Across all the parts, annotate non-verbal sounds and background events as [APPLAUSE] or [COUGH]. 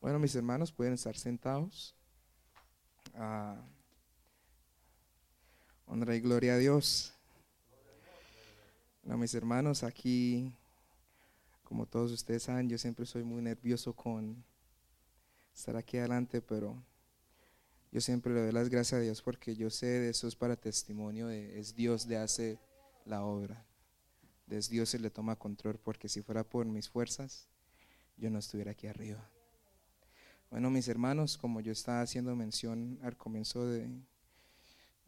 Bueno, mis hermanos pueden estar sentados. Ah, honra y gloria a Dios. Bueno, mis hermanos, aquí, como todos ustedes saben, yo siempre soy muy nervioso con estar aquí adelante, pero yo siempre le doy las gracias a Dios porque yo sé de eso es para testimonio de es Dios de hace la obra. Es Dios se le toma control porque si fuera por mis fuerzas, yo no estuviera aquí arriba. Bueno, mis hermanos, como yo estaba haciendo mención al comienzo de,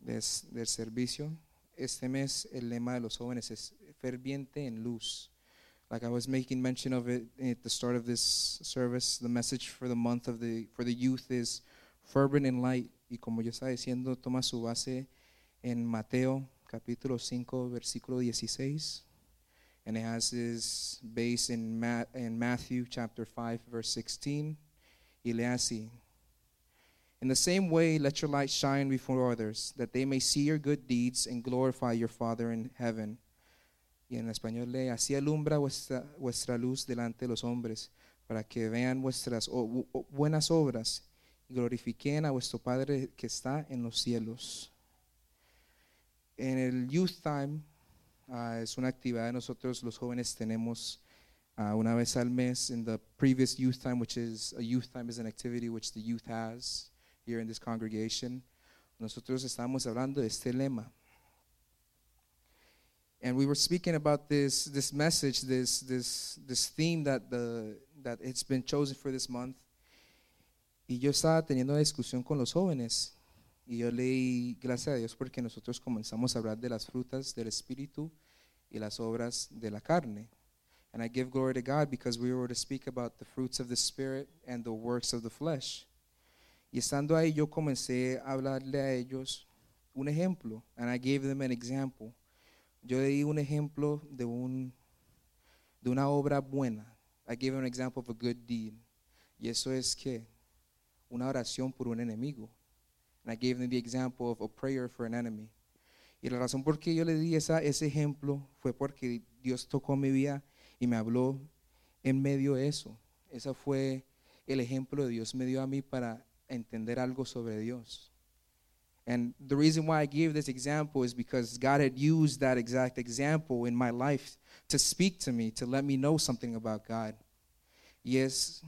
del servicio, este mes el lema de los jóvenes es ferviente en luz. Like I was making mention of it at the start of this service, the message for the month of the for the youth is fervent in light. Y como yo estaba diciendo, toma su base en Mateo capítulo 5, versículo 16 and it has its base in, Ma- in Matthew chapter 5, verse 16. Y le así. In the same way, let your light shine before others, that they may see your good deeds and glorify your Father in heaven. Y en español lee, así alumbra vuestra, vuestra luz delante de los hombres, para que vean vuestras o- o- buenas obras y glorifiquen a vuestro Padre que está en los cielos. En el Youth Time Ah, es una actividad de nosotros los jóvenes tenemos ah, una vez al mes in the previous youth time, which is a youth time is an activity which the youth has here in this congregation. Nosotros estamos hablando de este lema. And we were speaking about this this message, this this this theme that the that it's been chosen for this month. Y yo estaba teniendo una discusión con los jóvenes y yo leí, gracias a Dios, porque nosotros comenzamos a hablar de las frutas del Espíritu y las obras de la carne. And I give glory to God because we were to speak about the fruits of the Spirit and the works of the flesh. Y estando ahí, yo comencé a hablarle a ellos un ejemplo, and I gave them an example. Yo di un ejemplo de, un, de una obra buena. I gave them an example of a good deed. Y eso es que una oración por un enemigo. And I gave them the example of a prayer for an enemy. Y la razón por qué yo le di esa, ese ejemplo fue porque Dios tocó mi vida y me habló en medio de eso. Ese fue el ejemplo de Dios me dio a mí para entender algo sobre Dios. And the reason why I gave this example is because God had used that exact example in my life to speak to me, to let me know something about God. Y es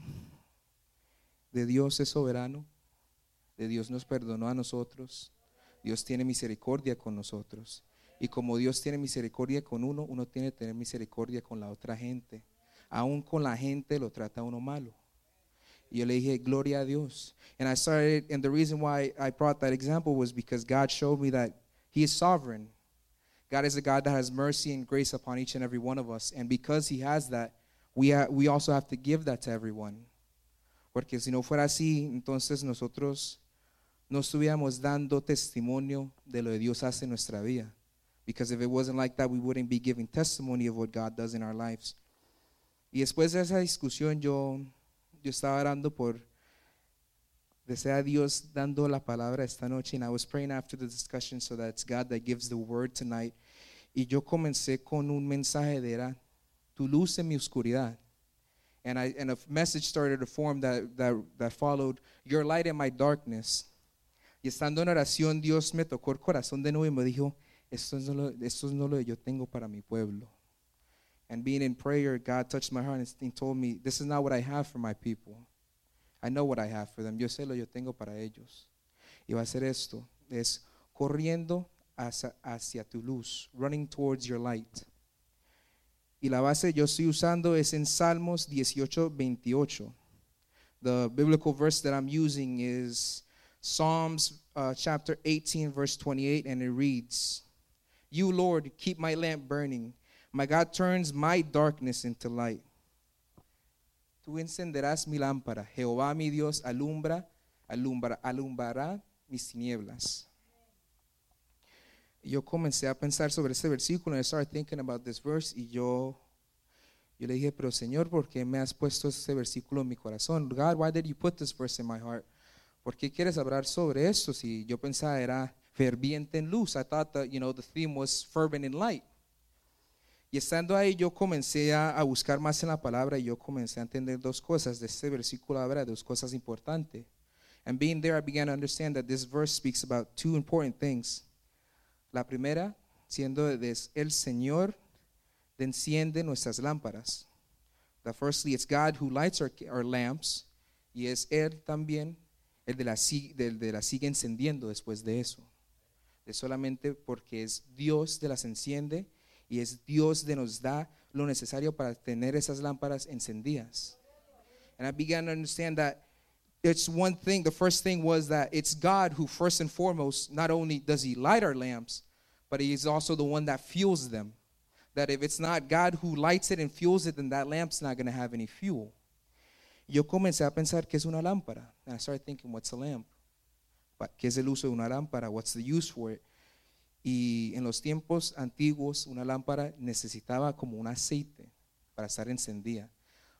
de Dios es soberano, de Dios nos perdonó a nosotros, Dios tiene misericordia con nosotros. Y como Dios tiene misericordia con uno, uno tiene tener misericordia con la otra gente. Aún con la gente lo trata uno malo. Y yo le dije, gloria a Dios. And I started, and the reason why I brought that example was because God showed me that He is sovereign. God is a God that has mercy and grace upon each and every one of us. And because He has that, we, ha- we also have to give that to everyone. Porque si no fuera así, entonces nosotros no estuviéramos dando testimonio de lo que Dios hace en nuestra vida. Because if it wasn't like that, we wouldn't be giving testimony of what God does in our lives. Y después de esa discusión, yo, yo estaba orando por, desea Dios dando la palabra esta noche. And I was praying after the discussion so that it's God that gives the word tonight. Y yo comencé con un mensaje de era, tu luz en mi oscuridad. And, I, and a message started to form that, that, that followed, your light in my darkness. Y estando en oración, Dios me tocó el corazón de nuevo y me dijo, esto es no lo, esto es no lo yo tengo para mi pueblo. And being in prayer, God touched my heart and told me, this is not what I have for my people. I know what I have for them. Yo sé lo que yo tengo para ellos. Y va a ser esto, es corriendo hacia tu luz, running towards your light. Y la base yo estoy usando es en Salmos 18, 28. The biblical verse that I'm using is Psalms uh, chapter 18, verse 28, and it reads, You, Lord, keep my lamp burning. My God turns my darkness into light. Tú encenderás mi lámpara. Jehová mi Dios alumbra, alumbra, alumbrará mis tinieblas. Yo comencé a pensar sobre este versículo. And I started thinking about this verse. Y yo, yo le dije, pero Señor, ¿por qué me has puesto este versículo en mi corazón? God, why did you put this verse in my heart? ¿Por qué quieres hablar sobre esto? Si yo pensaba era ferviente en luz. I thought that, you know, the theme was fervent in light. Y estando ahí yo comencé a, buscar más en la palabra y yo comencé a entender dos cosas de este versículo, de dos cosas importantes. And being there, I began to understand that this verse speaks about two important things. La primera, siendo es el Señor de enciende nuestras lámparas. That firstly, it's God who lights our, our lamps, y es Él también el de la, del de la sigue encendiendo después de eso. Es solamente porque es Dios de las enciende y es Dios de nos da lo necesario para tener esas lámparas encendidas. And I began to understand that it's one thing, the first thing was that it's God who, first and foremost, not only does He light our lamps, but He is also the one that fuels them. That if it's not God who lights it and fuels it, then that lamp's not going to have any fuel. Yo comencé a pensar que es una lámpara. And I started thinking, what's a lamp? ¿Qué es el uso de una lámpara? What's the use for it? Y en los tiempos antiguos, una lámpara necesitaba como un aceite para estar encendida.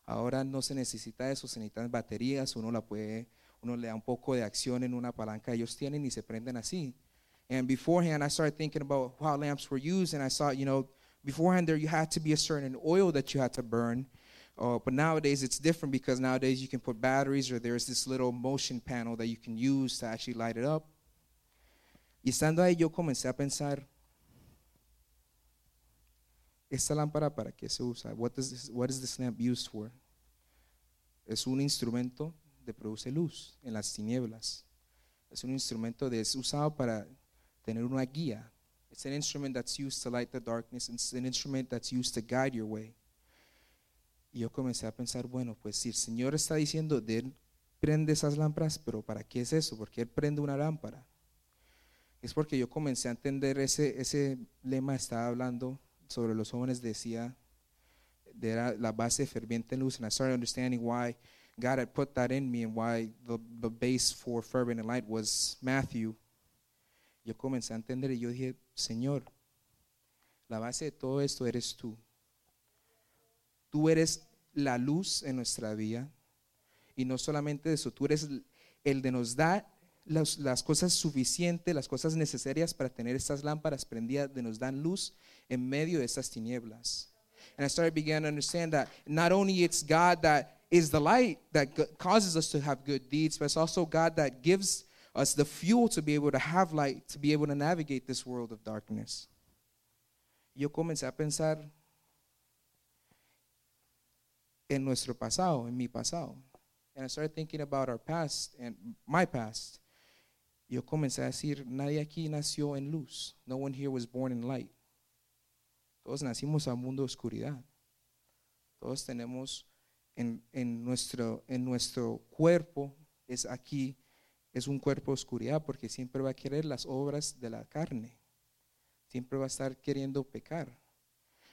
Ahora no se necesita eso, se necesitan baterías, uno la puede, uno le da un poco de acción en una palanca, ellos tienen y se prenden así. And beforehand, I started thinking about how lamps were used, and I saw, you know, beforehand there you had to be a certain oil that you had to burn. Uh, but nowadays it's different because nowadays you can put batteries or there's this little motion panel that you can use to actually light it up. Y estando ahí yo comencé a pensar, ¿esta lámpara para qué se usa? What, does this, what is this lamp used for? Es un instrumento de produce luz en las tinieblas. Es un instrumento de, es usado para tener una guía. It's an instrument that's used to light the darkness. It's an instrument that's used to guide your way. Y yo comencé a pensar, bueno, pues si el Señor está diciendo de Él prende esas lámparas, pero ¿para qué es eso? ¿Por qué Él prende una lámpara? Es porque yo comencé a entender ese, ese lema, estaba hablando sobre los jóvenes, decía, de era la base ferviente en luz, and I started understanding why God had put that in me and why the, the base for fervent and light was Matthew. Yo comencé a entender y yo dije, Señor, la base de todo esto eres tú. Tú eres la luz en nuestra vida. Y no solamente eso, tú eres el de nos da las, las cosas suficientes, las cosas necesarias para tener estas lámparas prendidas, de nos dan luz en medio de estas tinieblas. And I started began to understand that not only it's God that is the light that causes us to have good deeds, but it's also God that gives us the fuel to be able to have light, to be able to navigate this world of darkness. Yo comencé a pensar en nuestro pasado, en mi pasado. And I started thinking about our past and my past. Yo comencé a decir, nadie aquí nació en luz. No one here was born in light. Todos nacimos a un mundo de oscuridad. Todos tenemos en, en nuestro, en nuestro cuerpo, es aquí, es un cuerpo de oscuridad porque siempre va a querer las obras de la carne. Siempre va a estar queriendo pecar.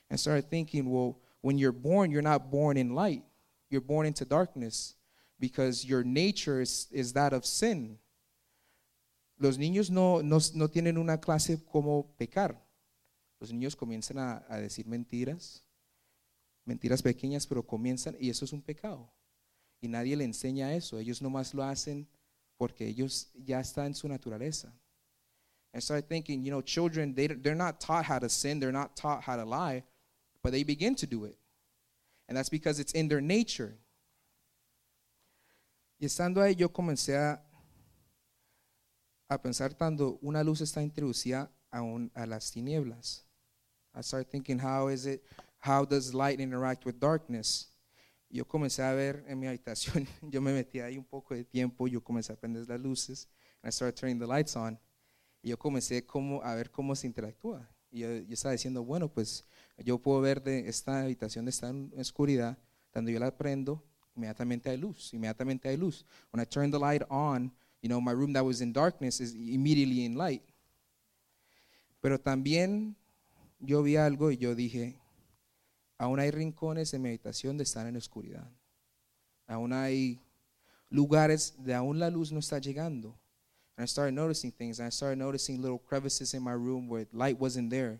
And started thinking, well, when you're born, you're not born in light. You're born into darkness because your nature is, is that of sin. Los niños no, no, no tienen una clase como pecar. Los niños comienzan a, a decir mentiras, mentiras pequeñas, pero comienzan, y eso es un pecado. Y nadie le enseña eso. Ellos nomás lo hacen porque ellos ya está en su naturaleza. And I started thinking, you know, children, they, they're not taught how to sin, they're not taught how to lie, but they begin to do it. And that's because it's in their nature. Y estando ahí, yo comencé a, a pensar tanto, una luz está introducida a, un- a las tinieblas. I started thinking, how is it, how does light interact with darkness? Yo comencé a ver en mi habitación, [LAUGHS] yo me metí ahí un poco de tiempo, yo comencé a prender las luces, and I started turning the lights on. Y yo comencé como, a ver cómo se interactúa. Y yo, yo estaba diciendo, bueno, pues yo puedo ver de esta habitación está en oscuridad, cuando yo la prendo, inmediatamente hay luz, inmediatamente hay luz. When I turn the light on, you know, my room that was in darkness is immediately in light. Pero también yo vi algo y yo dije, aún hay rincones en mi habitación de estar en oscuridad. Aún hay lugares de aún la luz no está llegando. I started noticing things. And I started noticing little crevices in my room where light wasn't there.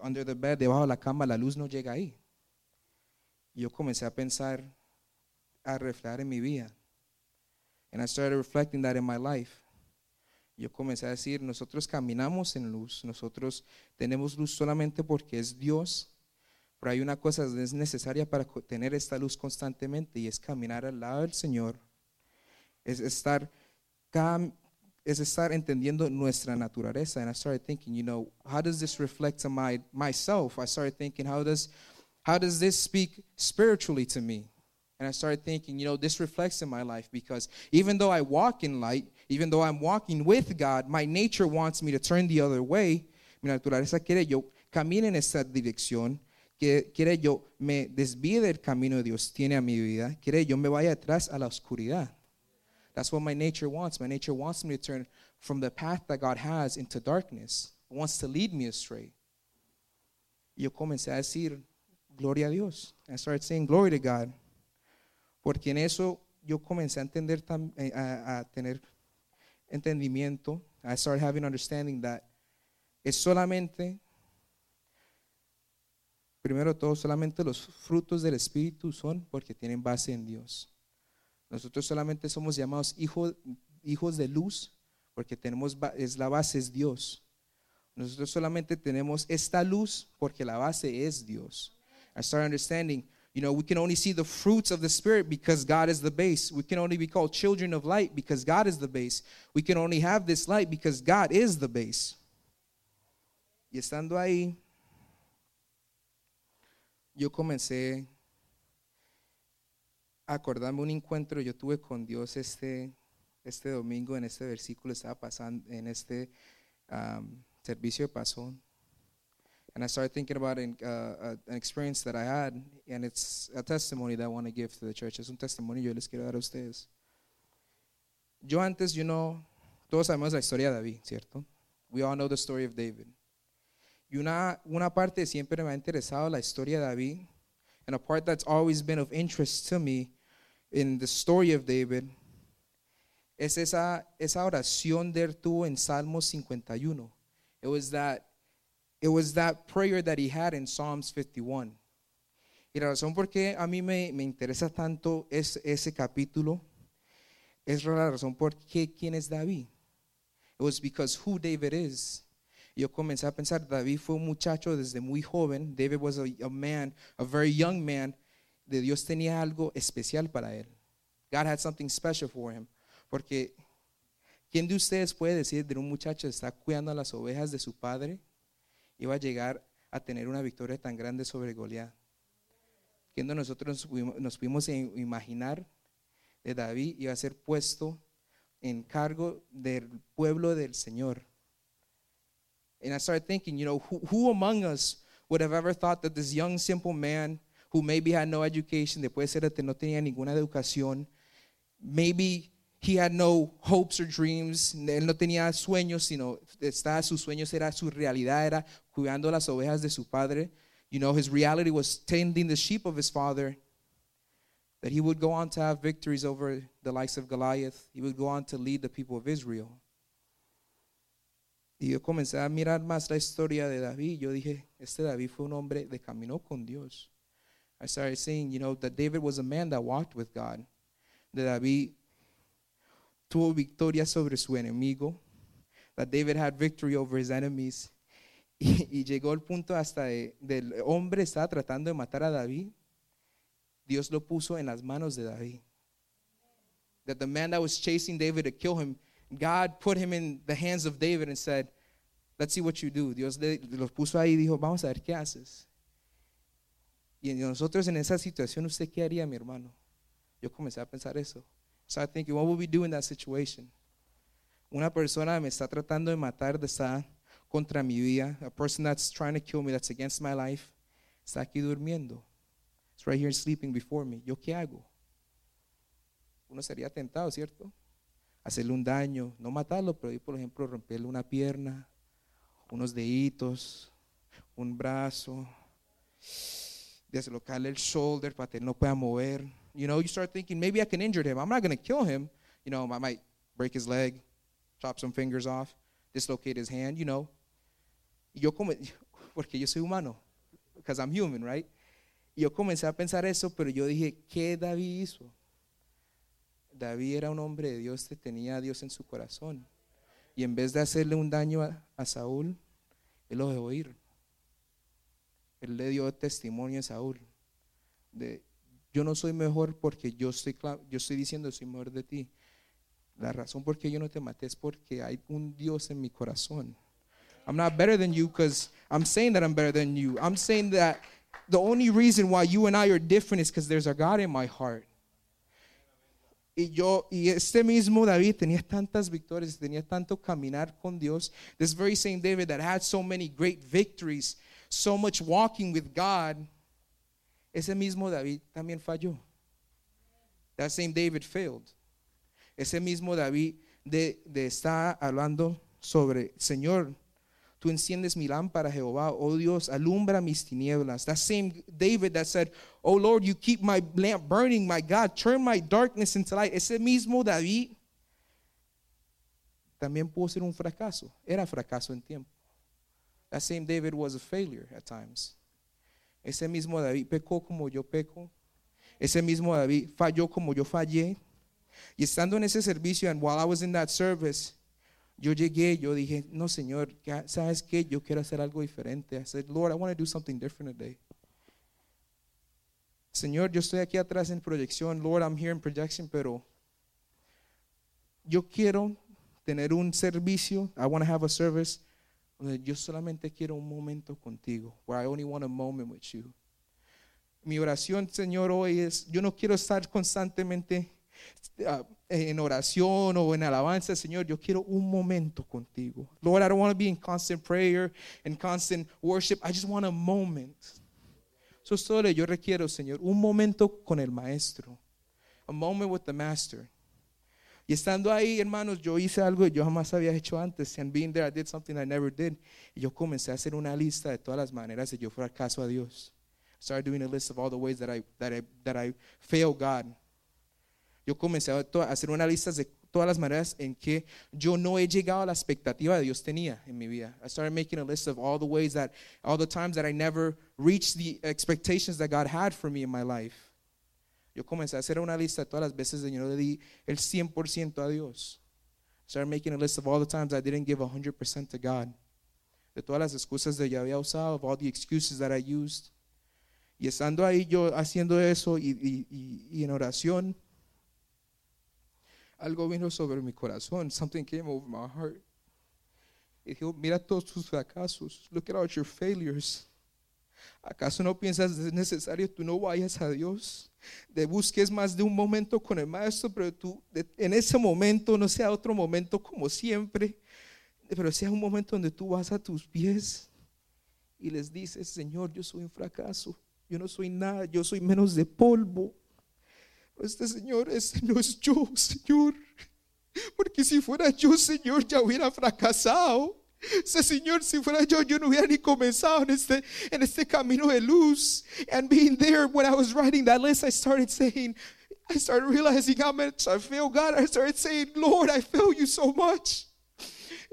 Under the bed, debajo de la cama, la luz no llega ahí. Yo comencé a pensar, a reflejar en mi vida. And I started reflecting that in my life. Yo comencé a decir, nosotros caminamos en luz, nosotros tenemos luz solamente porque es Dios Pero hay una cosa que es necesaria para tener esta luz constantemente y es caminar al lado del Señor. Es estar, cam- es estar entendiendo nuestra naturaleza. And I started thinking, you know, how does this reflect to my myself? I started thinking, how does how does this speak spiritually to me? And I started thinking, you know, this reflects in my life because even though I walk in light, even though I'm walking with God, my nature wants me to turn the other way. Mi naturaleza quiere yo camine en esa dirección, quiere yo me desvíe del camino Dios tiene a mi vida, quiere yo me vaya atrás a la oscuridad. That's what my nature wants. My nature wants me to turn from the path that God has into darkness. It wants to lead me astray. Yo comencé a decir, gloria a Dios. I started saying glory to God. Porque en eso yo comencé a entender, eh, a, a tener entendimiento. I started having understanding that es solamente, primero todo, solamente los frutos del Espíritu son porque tienen base en Dios. Nosotros solamente somos llamados hijos, hijos de luz porque tenemos, es la base es Dios. Nosotros solamente tenemos esta luz porque la base es Dios. I start understanding, you know, we can only see the fruits of the Spirit because God is the base. We can only be called children of light because God is the base. We can only have this light because God is the base. Y estando ahí, yo comencé acordarme un encuentro yo tuve con Dios este, este domingo en este versículo, estaba pasando en este um, servicio que pasó. And I started thinking about an, uh, uh, an experience that I had, and it's a testimony that I want to give to the church. Es un testimonio yo les quiero dar a ustedes. Yo antes, you know, todos sabemos la historia de David, ¿cierto? We all know the story of David. Y una, una parte siempre me ha interesado la historia de David, and a part that's always been of interest to me in the story of David es esa, esa oración de él tuvo en Salmos 51. It was that it was that prayer that he had in Psalms 51. Y la razón por qué a mí me, me interesa tanto es, ese capítulo es la razón por qué quién es David. It was because who David is. Yo comencé a pensar, David fue un muchacho desde muy joven. David was a, a man, a very young man. De Dios tenía algo especial para él. God had something special for him. Porque, ¿quién de ustedes puede decir de un muchacho que está cuidando a las ovejas de su padre? Iba a llegar a tener una victoria tan grande sobre Goliat. ¿Quién de nosotros nos pudimos, imaginar de David iba a ser puesto en cargo del pueblo del Señor? And I started thinking, you know, who among us would have ever thought that this young, simple man who maybe had no education, de puede ser que no tenía ninguna educación, maybe he had no hopes or dreams, él no tenía sueños, sino estaba, sus sueños era su realidad, era cuidando las ovejas de su padre. You know, his reality was tending the sheep of his father. That he would go on to have victories over the likes of Goliath. He would go on to lead the people of Israel. Y yo comencé a mirar más la historia de David. Yo dije, este David fue un hombre de camino con Dios. I started saying, you know, that David was a man that walked with God. That David tuvo victoria sobre su enemigo. That David had victory over his enemies. [LAUGHS] Y, y llegó el punto hasta de- del hombre estaba tratando de matar a David. Dios lo puso en las manos de David. That the man that was chasing David to kill him, God put him in the hands of David and said, Let's see what you do. Dios le, lo puso ahí y dijo, Vamos a ver qué haces. Y nosotros en esa situación, ¿usted qué haría, mi hermano? Yo comencé a pensar eso. So I thinking, what would we do in that situation? Una persona me está tratando de matar, de contra mi vida. A person that's trying to kill me, that's against my life, está aquí durmiendo. It's right here sleeping before me. ¿Yo qué hago? Uno sería tentado, ¿cierto? Hacerle un daño, no matarlo, pero por ejemplo, romperle una pierna, unos deditos, un brazo, deslocarle el shoulder para que no pueda mover. You know, you start thinking, maybe I can injure him. I'm not going to kill him. You know, I might break his leg, chop some fingers off, dislocate his hand, you know. Yo como, [LAUGHS] porque yo soy humano, because I'm human, right? Yo comencé a pensar eso, pero yo dije, ¿qué David hizo? David era un hombre de Dios que tenía a Dios en su corazón. Y en vez de hacerle un daño a, a Saúl, él lo dejó ir. Él le dio testimonio a Saúl de yo no soy mejor porque yo estoy, yo estoy diciendo soy mejor de ti. La razón por qué yo no te maté es porque hay un Dios en mi corazón. I'm not better than you because I'm saying that I'm better than you. I'm saying that the only reason why you and I are different is because there's a God in my heart. Y yo, y este mismo David tenía tantas victorias, tenía tanto caminar con Dios. This very same David that had so many great victories, so much walking with God. Ese mismo David también falló. That same David failed. Ese mismo David de, de está hablando sobre, Señor, tú enciendes mi lámpara, Jehová, oh Dios, alumbra mis tinieblas. That same David that said, oh Lord, you keep my lamp burning, my God, turn my darkness into light. Ese mismo David también pudo ser un fracaso. Era fracaso en tiempo. That same David was a failure at times. Ese mismo David pecó como yo peco. Ese mismo David falló como yo fallé. Y estando en ese servicio, and while I was in that service, yo llegué, yo dije, no, Señor, ¿sabes qué? Yo quiero hacer algo diferente. I said, Lord, I want to do something different today. Señor, yo estoy aquí atrás en proyección. Lord, I'm here in projection, pero yo quiero tener un servicio. I want to have a service yo solamente quiero un momento contigo. Where I only want a moment with you. Mi oración, Señor, hoy es, yo no quiero estar constantemente uh, en oración o en alabanza, Señor, yo quiero un momento contigo. Lord, I don't want to be in constant prayer and constant worship. I just want a moment. Eso es yo requiero, Señor, un momento con el maestro. A moment with the master. Y estando ahí, hermanos, yo hice algo que yo jamás había hecho antes. And being there, I did something I never did. Y yo comencé a hacer una lista de todas las maneras de yo fracaso a Dios. I started doing a list of all the ways that I, that I, that I fail God yo comencé a hacer una lista de todas las maneras en que yo no he llegado a la expectativa que Dios tenía en mi vida. I started making a list of all the ways that, all the times that I never reached the expectations that God had for me in my life. Yo comencé a hacer una lista de todas las veces que yo le di el 100% a Dios. Started making a list of all the times I didn't give 100% to God. De todas las excusas que yo había usado, of all the excuses that I used. Y estando ahí yo haciendo eso y, y, y, y en oración, algo vino sobre mi corazón. Something came over my heart. Y dijo, mira todos tus fracasos. Look at all your failures. ¿Acaso no piensas es necesario tú no vayas a Dios? De busques más de un momento con el maestro, pero tú en ese momento no sea otro momento como siempre, pero sea un momento donde tú vas a tus pies y les dices, Señor, yo soy un fracaso, yo no soy nada, yo soy menos de polvo este Señor, este no es yo, Señor. Porque si fuera yo, Señor, ya hubiera fracasado. Señor, si fuera yo, yo no hubiera ni comenzado en este, en este camino de luz. And being there, when I was writing that list, I started saying, I started realizing how much I fail God. I started saying, Lord, I fail you so much.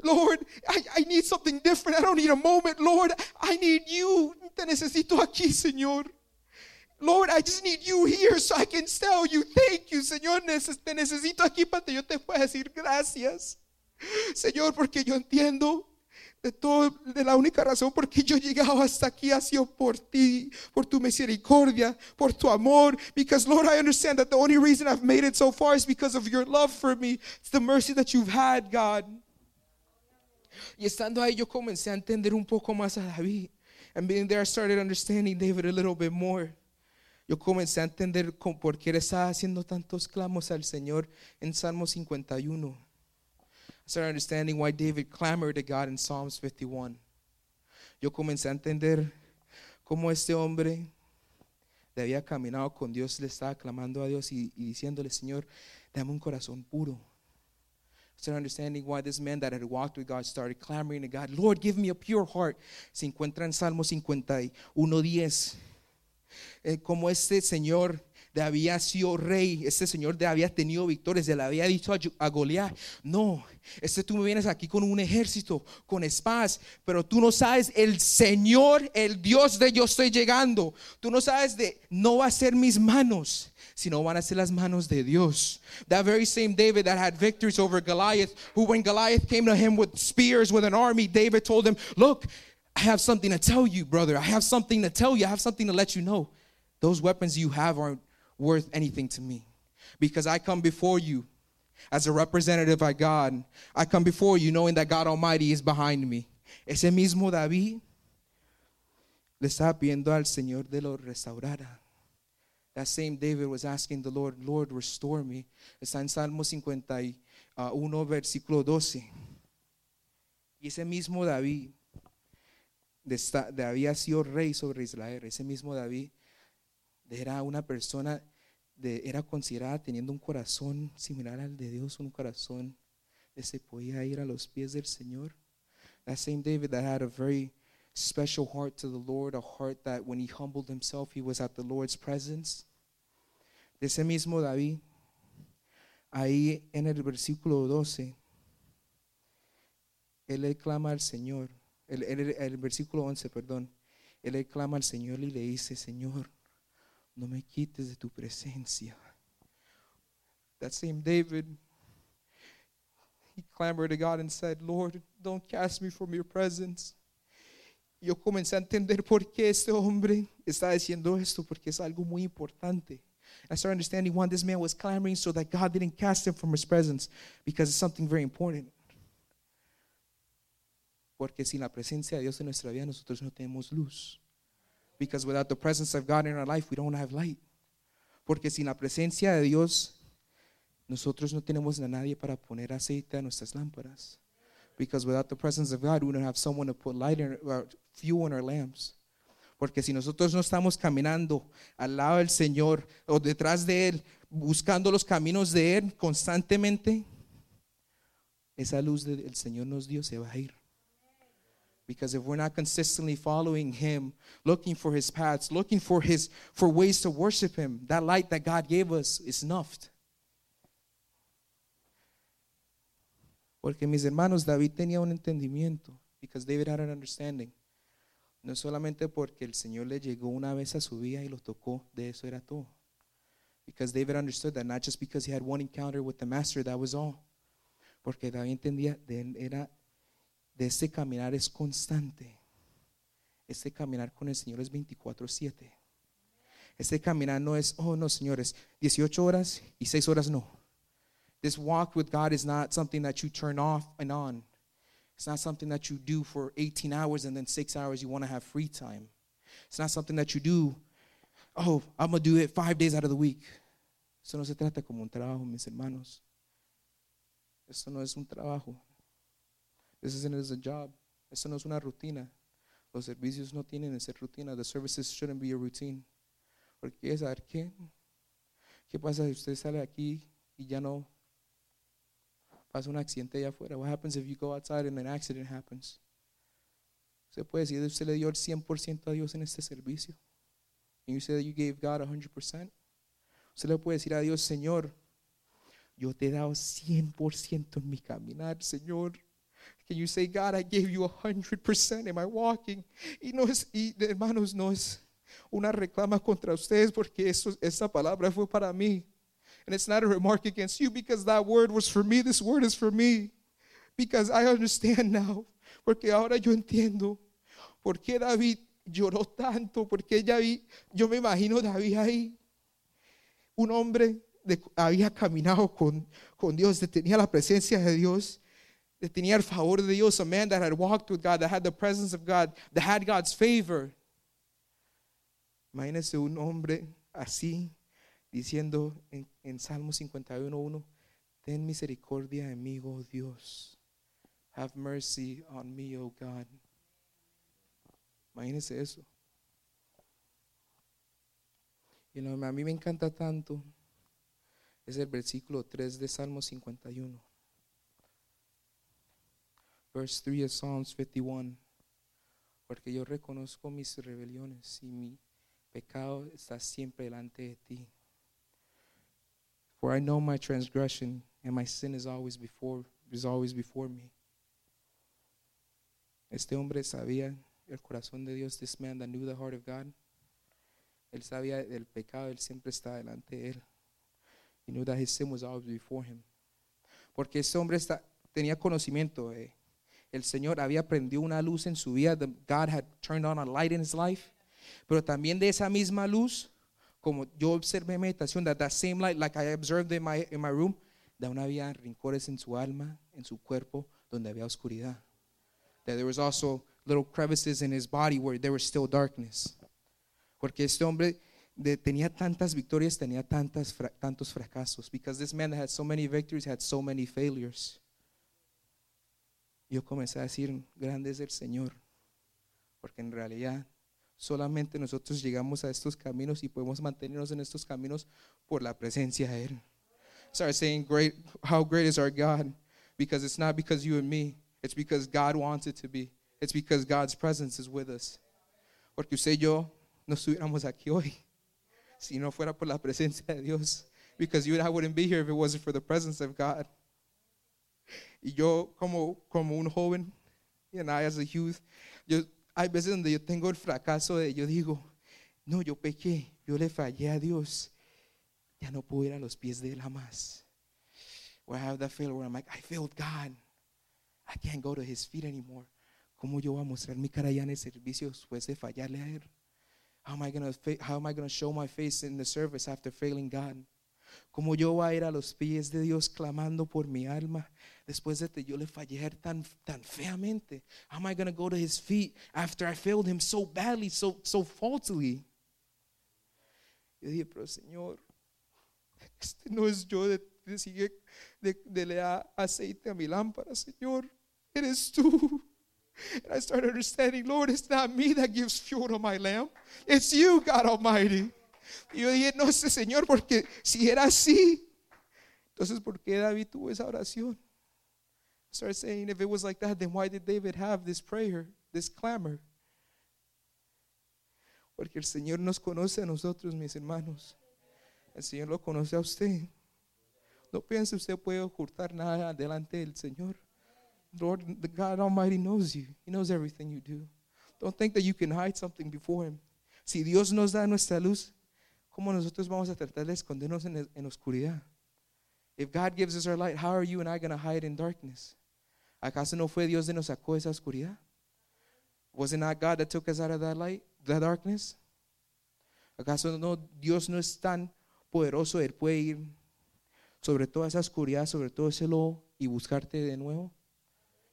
Lord, I, I need something different. I don't need a moment. Lord, I need you. Te necesito aquí, Señor. Lord, I just need you here so I can tell you thank you, Señor. Te necesito aquí para que yo te pueda decir gracias. Señor, porque yo entiendo todo, la única razón por que yo he hasta aquí ha sido por ti, por tu misericordia, por tu amor. Because Lord, I understand that the only reason I've made it so far is because of your love for me. It's the mercy that you've had, God. Y estando ahí yo comencé a entender un poco más a David. And being there, I started understanding David a little bit more yo comencé a entender por qué él estaba haciendo tantos clamos al Señor en Salmo 51. I started understanding why David clamored to God in Psalms 51. Yo comencé a entender cómo este hombre había caminado con Dios, le estaba clamando a Dios y, y diciéndole, Señor, dame un corazón puro. Started understanding why this man that had walked with God started clamoring to God, Lord, give me a pure heart. Se encuentra en Salmo 51.10 eh, como este señor de había sido rey, este señor de había tenido victorias, le había dicho a, a Goliat, no, este tú me vienes aquí con un ejército, con espadas, pero tú no sabes, el Señor, el Dios de yo estoy llegando, tú no sabes de, no va a ser mis manos, sino van a ser las manos de Dios. That very same David that had victories over Goliath, who when Goliath came to him with spears, with an army, David told him, look, I have something to tell you, brother. I have something to tell you. I have something to let you know. Those weapons you have aren't worth anything to me because I come before you as a representative of God. I come before you knowing that God Almighty is behind me. Ese mismo David le estaba pidiendo al Señor de lo restaurara. That same David was asking the Lord, Lord, restore me. Está en Salmo 51, versículo 12. Y ese mismo David, de de había sido rey sobre Israel, ese mismo David era una persona, de, era considerada teniendo un corazón similar al de Dios, un corazón que se podía ir a los pies del Señor. That same David that had a very special heart to the Lord, a heart that when he humbled himself, he was at the Lord's presence. De ese mismo David, ahí en el versículo 12, él le clama al Señor, el, el- el versículo 11, perdón, él le clama al Señor y le dice, Señor, no me quites de tu presencia. That same David, he clamored to God and said, Lord, don't cast me from your presence. Yo comencé a entender por qué este hombre está diciendo esto, porque es algo muy importante. I started understanding why this man was clamoring so that God didn't cast him from his presence, because it's something very important. Porque sin la presencia de Dios en nuestra vida, nosotros no tenemos luz. Because without the presence of God in our life, we don't have light. Porque sin la presencia de Dios, nosotros no tenemos a nadie para poner aceite a nuestras lámparas. Because without the presence of God, we don't have someone to put light in, or fuel in our lamps. Porque si nosotros no estamos caminando al lado del Señor o detrás de Él, buscando los caminos de Él constantemente, esa luz del Señor nos dio se va a ir. Because if we're not consistently following Him, looking for His paths, looking for His for ways to worship Him, that light that God gave us is snuffed. Porque mis hermanos, David tenía un entendimiento, because David had an understanding. No solamente porque el Señor le llegó una vez a su vida y lo tocó, de eso era todo. Because David understood that not just because he had one encounter with the master, that was all. Porque David entendía era de este caminar es constante. Este caminar con el Señor es 24/7. Este caminar no es, oh no, señores, 18 horas y 6 horas no. This walk with God is not something that you turn off and on. It's not something that you do for 18 hours and then 6 hours you want to have free time. It's not something that you do, oh, I'm going to do it 5 days out of the week. Eso no se trata como un trabajo, mis hermanos. Esto no es un trabajo. This isn't a job. Esto no es una rutina. Los servicios no tienen que ser rutina. The services shouldn't be a routine. Porque saber qué. ¿Qué pasa si usted sale aquí y ya no pasa un accidente allá afuera? What happens if you go outside and an accident happens? Usted puede decir, usted le dio el 100% a Dios en este servicio. And you say that you gave God 100%. Usted le puede decir a Dios, Señor, yo te he dado 100% en mi caminar, Señor. Can you say, God, I gave you 100% Am I walking? Y no es, y hermanos, no es una reclama contra ustedes porque eso, esa palabra fue para mí. And it's not a remark against you because that word was for me. This word is for me. Because I understand now. Porque ahora yo entiendo por qué David lloró tanto. Porque David, yo me imagino David ahí. Un hombre de- había caminado con, con Dios, tenía la presencia de Dios, de tenía el favor de Dios. A man that had walked with God, that had the presence of God, that had God's favor. Imagínese un hombre así diciendo en, en Salmo 51.1, ten misericordia de mí, oh Dios. Have mercy on me, oh God. Imagínese eso. Y lo que a mí me encanta tanto es el versículo 3 de Salmo 51. Verse 3 of Psalms 51. Porque yo reconozco mis rebeliones y mi pecado está siempre delante de ti. For I know my transgression and my sin is always before is always before me. Este hombre sabía el corazón de Dios, this man that knew the heart of God. Él sabía del pecado, él siempre estaba delante de él. He knew that his sin was always before him. Porque este hombre está- tenía conocimiento de el Señor había prendido una luz en su vida. God had turned on a light in his life. Pero también de esa misma luz, como yo observé en meditación, that that same light, like I observed in my, in my room, aún había rincones en su alma, en su cuerpo, donde había oscuridad. That there was also little crevices in his body where there was still darkness. Porque este hombre de- tenía tantas victorias, tenía tantas, fra- tantos fracasos. Because this man had so many victories had so many failures. Yo comencé a decir, grande es el Señor. Porque en realidad solamente nosotros llegamos a estos caminos y podemos mantenernos en estos caminos por la presencia de Él. Start saying, great, how great is our God? Because it's not because you and me. It's because God wants it to be. It's because God's presence is with us. Porque usted y yo no estuviéramos aquí hoy si no fuera por la presencia de Dios. Because you and I wouldn't be here if it wasn't for the presence of God. Y yo como, como un joven, and I as a youth, yo, hay veces donde yo tengo el fracaso de, yo digo, no, yo pequé, yo le fallé a Dios, ya no puedo ir a los pies de Él jamás. Where I have that failure where I'm like, I failed God. I can't go to His feet anymore. ¿Cómo yo voy a mostrar mi cara ya en el servicio después de fallarle a Él? How am I I gonna show my face in the service after failing God? ¿Cómo yo voy a ir a los pies de Dios clamando por mi alma después de que yo le fallé tan tan feamente? How am I gonna go to His feet after I failed Him so badly, so so faultily? Yo dije, pero Señor, este no es yo de, de, de, de le da aceite a mi lámpara, Señor. Eres tú. And I started understanding, Lord, it's not me that gives fuel to my lamp. It's you, God Almighty. Y yo dije, no sé, Señor, porque si era así, entonces, ¿por qué David tuvo esa oración? Saying, if it was like that, then why did David have this prayer, this clamor? Porque el Señor nos conoce a nosotros, mis hermanos. El Señor lo conoce a usted. No piense usted puede ocultar nada delante del Señor. Lord, the God Almighty knows you. He knows everything you do. Don't think that you can hide something before Him. Si Dios nos da nuestra luz, ¿cómo nosotros vamos a tratar de escondernos en, oscuridad? If God gives us our light, how are you and I going to hide in darkness? ¿Acaso no fue Dios que nos sacó de esa oscuridad? Was it not God that took us out of that light, that darkness? ¿Acaso no Dios no es tan poderoso, Él puede ir sobre toda esa oscuridad, sobre todo ese lobo y buscarte de nuevo?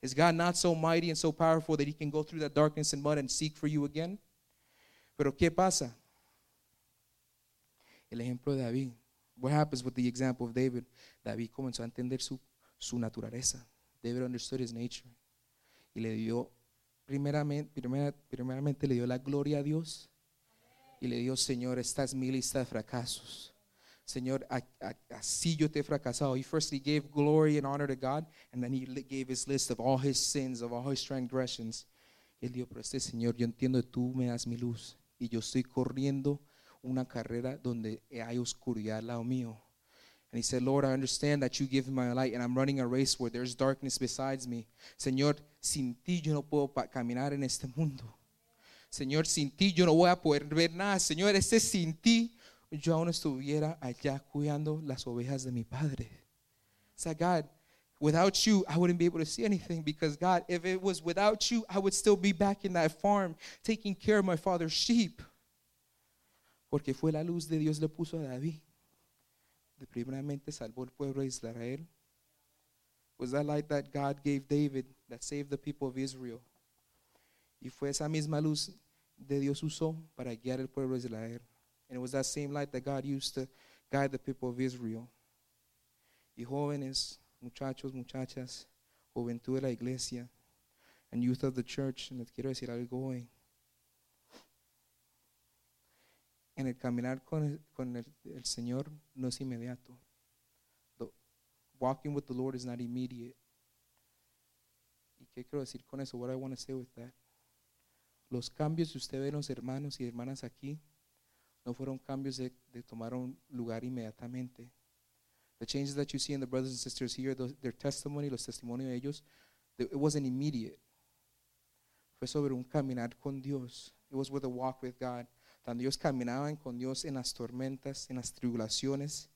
Is God not so mighty and so powerful that He can go through that darkness and mud and seek for you again? Pero ¿qué pasa? El ejemplo de David. What happens with the example of David? David comenzó a entender su, su naturaleza. David understood his nature. Y le dio, primeramente, primera- primeramente le dio la gloria a Dios. Y le dio, Señor, esta es mi lista de fracasos. Señor, así yo te he fracasado. He firstly gave glory and honor to God, and then he gave his list of all his sins, of all his transgressions. Él dijo, pero este Señor, yo entiendo que tú me das mi luz. Y yo estoy corriendo una carrera donde hay oscuridad al lado mío. And he said, Lord, I understand that you give me my light, and I'm running a race where there's darkness besides me. Señor, sin ti yo no puedo caminar en este mundo. Señor, sin ti yo no voy a poder ver nada. Señor, este sin ti yo aún estuviera allá cuidando las ovejas de mi padre. Say, God, without you, I wouldn't be able to see anything because, God, if it was without you, I would still be back in that farm taking care of my father's sheep. Porque fue la luz de Dios le puso a David. Primeramente salvó el pueblo de Israel. Was that light that God gave David that saved the people of Israel? Y fue esa misma luz de Dios usó para guiar el pueblo de Israel. And it was that same light that God used to guide the people of Israel. Y jóvenes, muchachos, muchachas, juventud de la iglesia, and youth of the church, les quiero decir algo hoy. En el caminar con el, con el, el Señor no es inmediato. The walking with the Lord is not immediate. ¿Y qué quiero decir con eso? What I want to say with that. Los cambios que usted ve en los hermanos y hermanas aquí no fueron cambios de, de tomar lugar inmediatamente. The changes that you see in the brothers and sisters here, those- their testimony, los testimonios de ellos, they- it wasn't immediate. Fue sobre un caminar con Dios. It was with a walk with God. Cuando ellos caminaban con Dios en las tormentas, en las tribulaciones,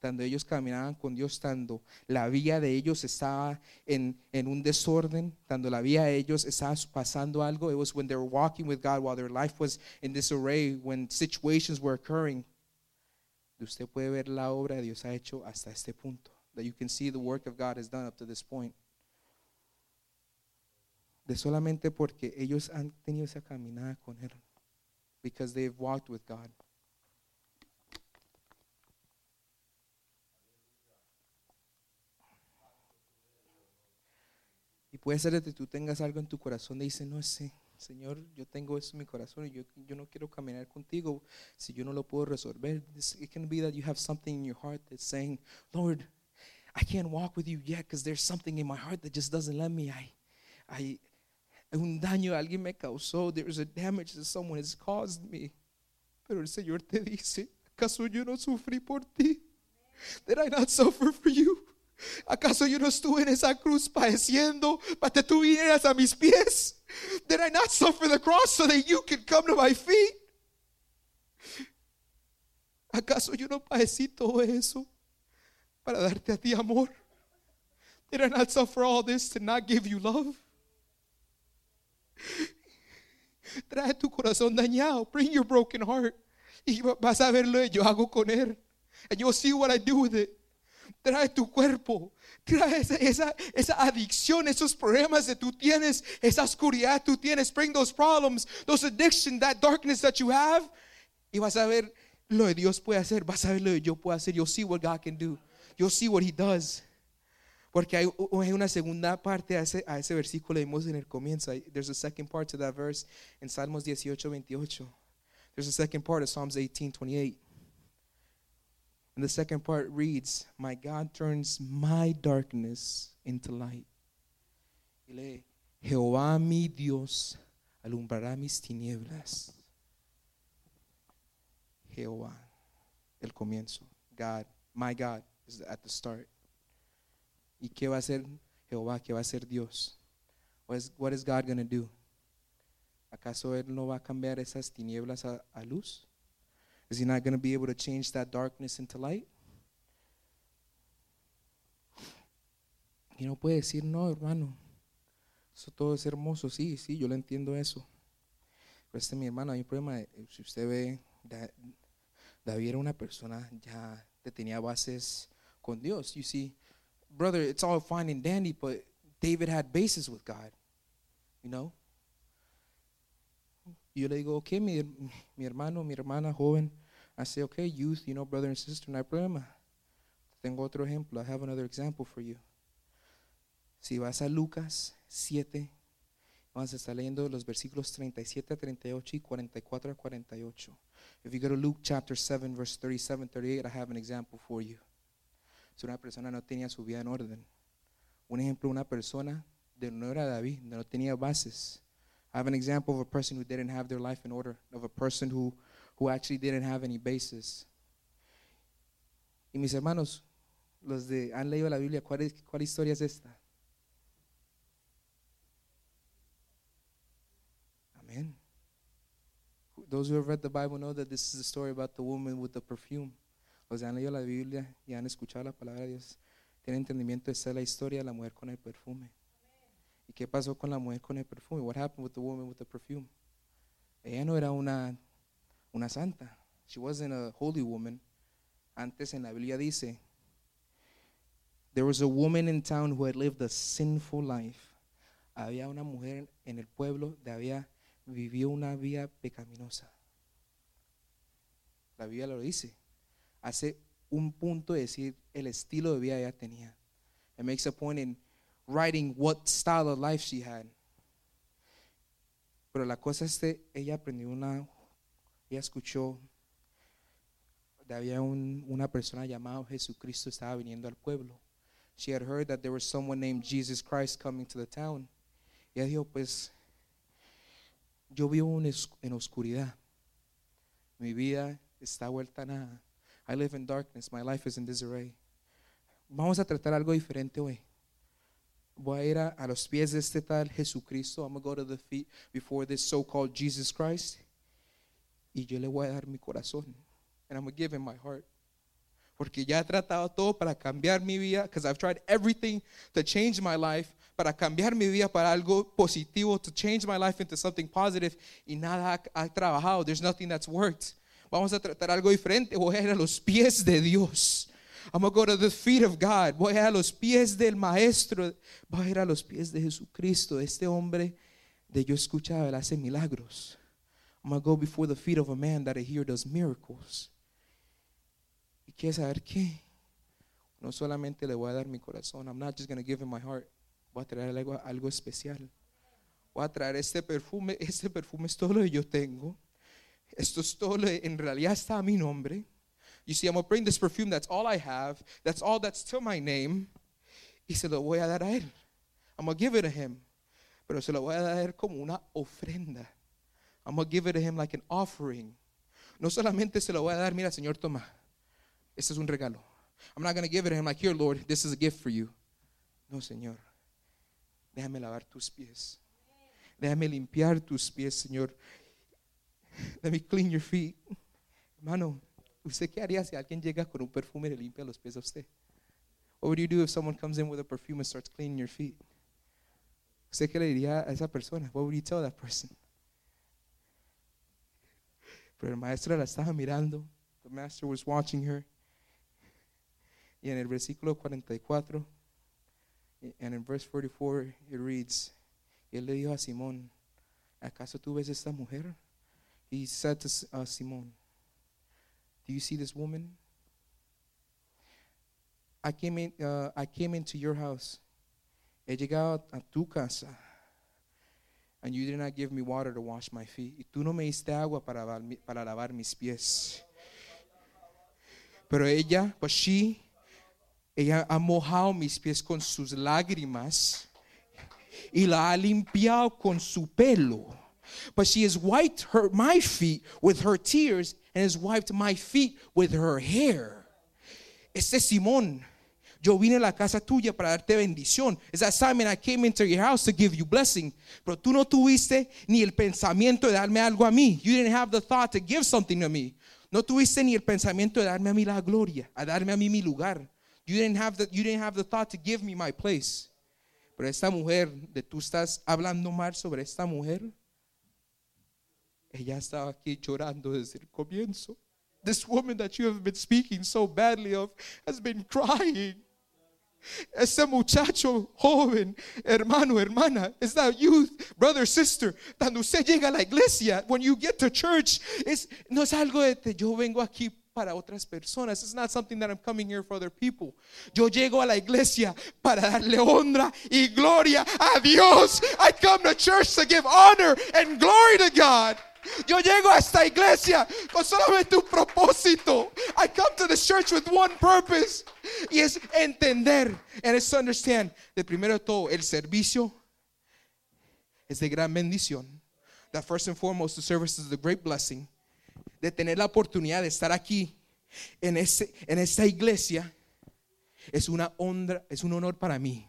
cuando ellos caminaban con Dios, cuando la vida de ellos estaba en, en un desorden, cuando la vida de ellos estaba pasando algo. It was when they were walking with God while their life was in disarray, when situations were occurring. Usted puede ver la obra de Dios ha hecho hasta este punto. That you can see the work of God has done up to this point. De solamente porque ellos han tenido esa caminada con Él. Because they've walked with God. Y puede ser que tú tengas algo en tu corazón y dices, no sé, Señor, yo tengo eso en mi corazón y yo, yo no quiero caminar contigo si yo no lo puedo resolver. It can be that you have something in your heart that's saying, Lord, I can't walk with you yet because there's something in my heart that just doesn't let me. I, I, un daño alguien me causó. There's a damage that someone has caused me. Pero el Señor te dice, ¿acaso yo no sufrí por ti? Did I not suffer for you? ¿Acaso yo no estuve en esa cruz padeciendo para que tú vinieras a mis pies? Did I not suffer the cross so that you could come to my feet? ¿Acaso yo no padecí todo eso para darte a ti amor? Did I not suffer all this to not give you love? Trae tu corazón dañado. Bring your broken heart. Y vas a ver lo que yo hago con él. And you'll see what I do with it. Trae tu cuerpo. Trae esa, esa, esa adicción, esos problemas que tú tienes, esa oscuridad que tú tienes. Bring those problems, those addictions, that darkness that you have. Y vas a ver lo que Dios puede hacer. Vas a ver lo que yo puedo hacer. You'll see what God can do. You'll see what He does. Porque hay, una segunda parte a ese, a ese versículo vimos en el comienzo. There's a second part to that verse in Salmos 18, 28. There's a second part of Psalms 18, 28. And the second part reads, My God turns my darkness into light. Y lee, Jehová mi Dios alumbrará mis tinieblas. Jehová, el comienzo. God, my God is at the start. ¿Y qué va a hacer Jehová? ¿Qué va a hacer Dios? What is, what is God going to do? ¿Acaso Él no va a cambiar esas tinieblas a, a luz? Is He not going to be able to change that darkness into light? Y no puede decir, no, hermano, eso todo es hermoso. Sí, sí, yo lo entiendo eso. Pero este mi hermano, hay un problema. Si usted ve, Da- David era una persona ya que tenía bases con Dios. You see, brother, it's all fine and dandy, but David had bases with God. You know? Yo le digo, ok, mi, mi hermano, mi hermana joven. I say, okay, youth, you know, brother and sister, no hay problema. Tengo otro ejemplo. I have another example for you. Si vas a Lucas 7, vamos a estar leyendo los versículos 37 a 38 y 44 a 48. If you go to Luke chapter 7, verse 37, 38, I have an example for you. Si una persona no tenía su vida en orden. Un ejemplo, una persona de no era David, no tenía bases. I have an example of a person who didn't have their life in order, of a person who, who actually didn't have any basis. Y mis hermanos, los de han leído la Biblia, ¿cuál, es- cuál historia es esta? Amen. Those who have read the Bible know that this is a story about the woman with the perfume. Los que han leído la Biblia y han escuchado la palabra de Dios tienen entendimiento esta es la historia de la mujer con el perfume. ¿Y qué pasó con la mujer con el perfume? What happened with the woman with the perfume? Ella no era una, una santa. She wasn't a holy woman. Antes en la Biblia dice, there was a woman in town who had lived a sinful life. Había una mujer en el pueblo que había vivió una vida pecaminosa. La Biblia lo dice. Hace un punto de decir el estilo de vida ella tenía. It makes a point in writing what style of life she had. Pero la cosa es que ella aprendió una, ella escuchó, de había un- una persona llamada Jesucristo estaba viniendo al pueblo. She had heard that there was someone named Jesus Christ coming to the town. Y ella dijo, pues, yo vivo en, oscuridad. Mi vida está vuelta a. I live in darkness. My life is in disarray. Vamos a tratar algo diferente hoy. Voy a ir a, los pies de este tal Jesucristo. I'm going to go to the feet before this so-called Jesus Christ. Y yo le voy a dar mi corazón. And I'm going to give him my heart. Porque ya he tratado todo para cambiar mi vida, because I've tried everything to change my life, para cambiar mi vida para algo positivo, to change my life into something positive, y nada ha, ha trabajado. There's nothing that's worked. Vamos a tratar algo diferente. Voy a ir a los pies de Dios. I'm going to go to the feet of God. Voy a ir a los pies del Maestro. Voy a ir a los pies de Jesucristo, este hombre de yo escuchaba, él hace milagros. I'm going to go before the feet of a man that I hear does miracles. ¿Y quieres saber qué? No solamente le voy a dar mi corazón. I'm not just going to give him my heart. Voy a traer algo, algo especial. Voy a traer este perfume. Este perfume es todo lo que yo tengo. Esto es todo en realidad está a mi nombre. You see, I'm going to bring this perfume. That's all I have. That's all that's to my name. Y se lo voy a dar a él. I'm going to give it to him. Pero se lo voy a dar como una ofrenda. I'm going to give it to him like an offering. No solamente se lo voy a dar, mira, Señor, toma. Este es un regalo. I'm not going to give it to him like, here, Lord, this is a gift for you. No, Señor. Déjame lavar tus pies. Déjame limpiar tus pies, Señor. [LAUGHS] Let me clean your feet. Hermano, ¿usted qué haría si alguien llega con un perfume y le limpia los pies a usted? What would you do if someone comes in with a perfume and starts cleaning your feet? ¿Usted qué le diría a esa persona? What would you tell that person? Pero el maestro la estaba mirando. The master was watching her. Y en el versículo 44, and in verse 44, it reads, y él le dijo a Simón, ¿acaso tú ves esta mujer? He said to uh, Simón, do you see this woman? I came, in, uh, I came into your house. He llegado a tu casa. And you did not give me water to wash my feet. Y tú no me diste agua para, para lavar mis pies. Pero ella, but she, ella ha mojado mis pies con sus lágrimas y la ha limpiado con su pelo. But she has wiped her, my feet with her tears and has wiped my feet with her hair. Este Simón, yo vine a la casa tuya para darte bendición. Es that Simon, I came into your house to give you blessing. Pero tú no tuviste ni el pensamiento de darme algo a mí. You didn't have the thought to give something to me. No tuviste ni el pensamiento de darme a mí la gloria, a darme a mí mi lugar. You didn't have the, you didn't have the thought to give me my place. Pero esta mujer, de tú estás hablando mal sobre esta mujer, ella estaba aquí llorando desde el comienzo. This woman that you have been speaking so badly of has been crying. Ese muchacho joven, hermano, hermana, is that youth, brother, sister, cuando usted llega a la iglesia, when you get to church, es, no es algo de yo vengo aquí para otras personas. It's not something that I'm coming here for other people. Yo llego a la iglesia para darle honra y gloria a Dios. I come to church to give honor and glory to God. Yo llego a esta iglesia con solamente un propósito. I come to the church with one purpose. Y es entender. And it's to understand. De primero todo, el servicio es de gran bendición. That first and foremost, the service is a great blessing. De tener la oportunidad de estar aquí en, ese, en esta iglesia es una honra, es un honor para mí.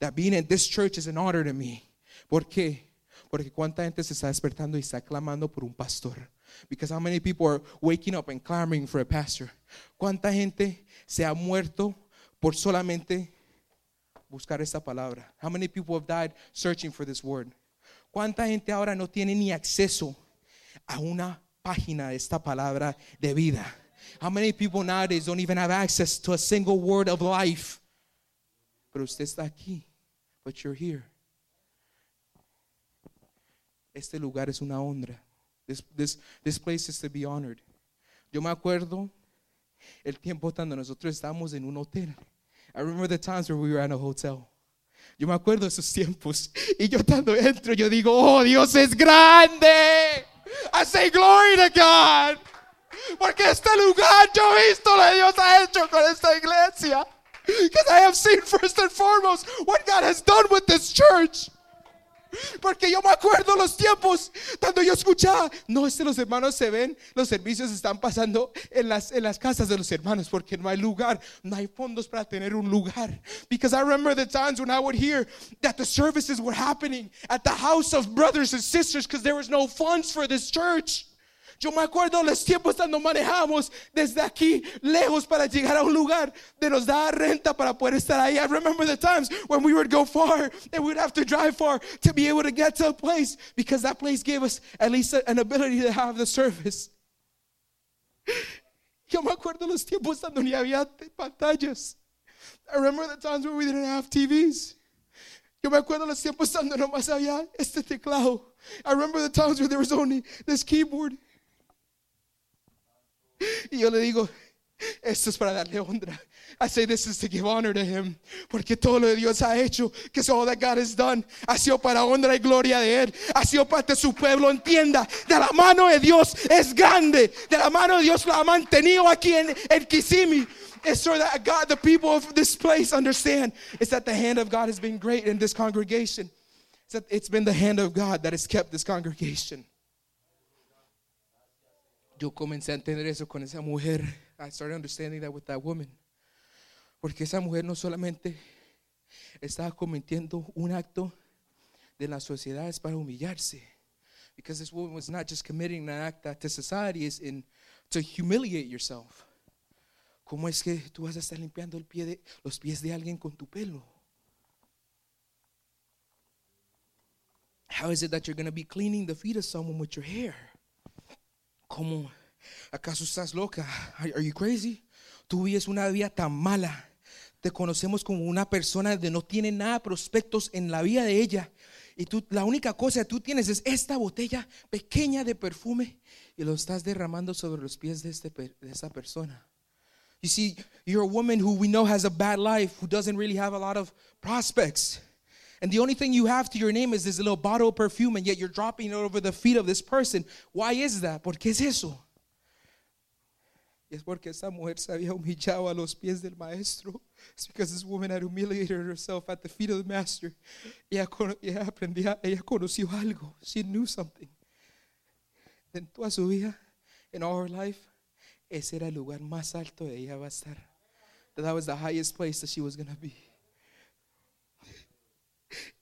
That being in this church is an honor to me. ¿Por qué? Porque cuánta gente se está despertando y está clamando por un pastor. Because how many people are waking up and clamoring for a pastor? ¿Cuánta gente se ha muerto por solamente buscar esta palabra? How many people have died searching for this word? ¿Cuánta gente ahora no tiene ni acceso a una página de esta palabra de vida? How many people nowadays don't even have access to a single word of life? Pero usted está aquí, but you're here. Este lugar es una honra. This, this, this place is to be honored. Yo me acuerdo el tiempo cuando nosotros estábamos en un hotel. I remember the times where we were at a hotel. Yo me acuerdo de esos tiempos. Y yo cuando entro, yo digo, oh, Dios es grande. I say glory to God. Porque este lugar yo visto lo Dios ha hecho con esta iglesia. Because I have seen first and foremost what God has done with this church. Porque yo me acuerdo los tiempos cuando yo escuchaba, no, es que los hermanos se ven, los servicios están pasando en las, en las casas de los hermanos porque no hay lugar, no hay fondos para tener un lugar. Because I remember the times when I would hear that the services were happening at the house of brothers and sisters because there was no funds for this church. Yo me acuerdo los tiempos cuando manejamos desde aquí lejos para llegar a un lugar de nos da renta para poder estar ahí. I remember the times when we would go far and we'd have to drive far to be able to get to a place because that place gave us at least an ability to have the service. [LAUGHS] Yo me acuerdo los tiempos cuando ni había pantallas. I remember the times when we didn't have TVs. Yo me acuerdo los tiempos cuando nomás había este teclado. I remember the times where there was only this keyboard. Y yo le digo, esto es para darle honra. I say this is to give honor to him. Porque todo lo que Dios ha hecho, que es all that God has done, ha sido para honra y gloria de él. Ha sido para que su pueblo entienda de la mano de Dios es grande. De la mano de Dios lo ha mantenido aquí en, en Kissimmee. It's so that God, the people of this place understand. It's that the hand of God has been great in this congregation. It's that it's been the hand of God that has kept this congregation. Yo comencé a entender eso con esa mujer. I started understanding that with that woman. Porque esa mujer no solamente estaba cometiendo un acto de las sociedades para humillarse. Because this woman was not just committing an act that to society is in to humiliate yourself. ¿Cómo es que tú vas a estar limpiando el pie de, los pies de alguien con tu pelo? How is it that you're going to be cleaning the feet of someone with your hair? ¿Cómo? ¿Acaso estás loca? Are, you crazy? Tú vives una vida tan mala. Te conocemos como una persona de no tiene nada prospectos en la vida de ella. Y tú, la única cosa que tú tienes es esta botella pequeña de perfume y lo estás derramando sobre los pies de, este, de esta persona. You see, you're a woman who we know has a bad life, who doesn't really have a lot of prospects. And the only thing you have to your name is this little bottle of perfume, and yet you're dropping it over the feet of this person. Why is that? ¿Por qué es eso? Y es porque esa mujer se había humillado a los pies del maestro. It's because this woman had humiliated herself at the feet of the master. Ella, ella aprendía, ella conoció algo. She knew something. En toda su vida, in all her life, ese era el lugar más alto de ella va a estar. That was the highest place that she was going to be.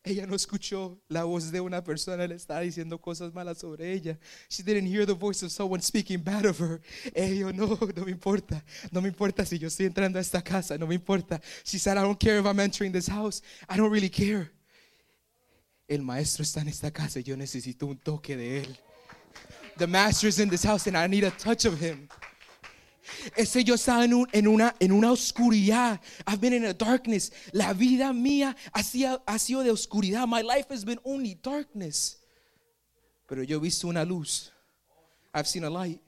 Ella no escuchó la voz de una persona le estaba diciendo cosas malas sobre ella. She didn't hear the voice of someone speaking bad of her. Ella no, no me importa. No me importa si yo estoy entrando a esta casa. No me importa. She said, I don't care if I'm entering this house. I don't really care. El maestro está en esta casa y yo necesito un toque de él. The master is in this house and I need a touch of him. Ese yo estaba en, un, en, una, oscuridad. I've been in a darkness. La vida mía ha sido, ha sido de oscuridad. My life has been only darkness. Pero yo he visto una luz. I've seen a light.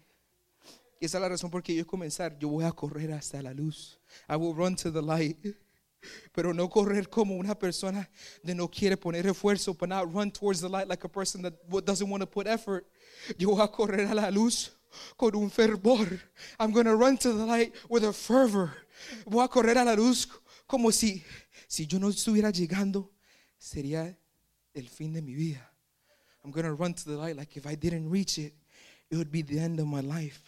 Y esa es la razón por que yo comenzar. Yo voy a correr hasta la luz. I will run to the light. Pero no correr como una persona de no quiere poner esfuerzo, but not run towards the light like a person that doesn't want to put effort. Yo voy a correr a la luz con un fervor. I'm going to run to the light with a fervor. Voy a correr a la luz como si, si yo no estuviera llegando, sería el fin de mi vida. I'm going to run to the light like if I didn't reach it, it would be the end of my life.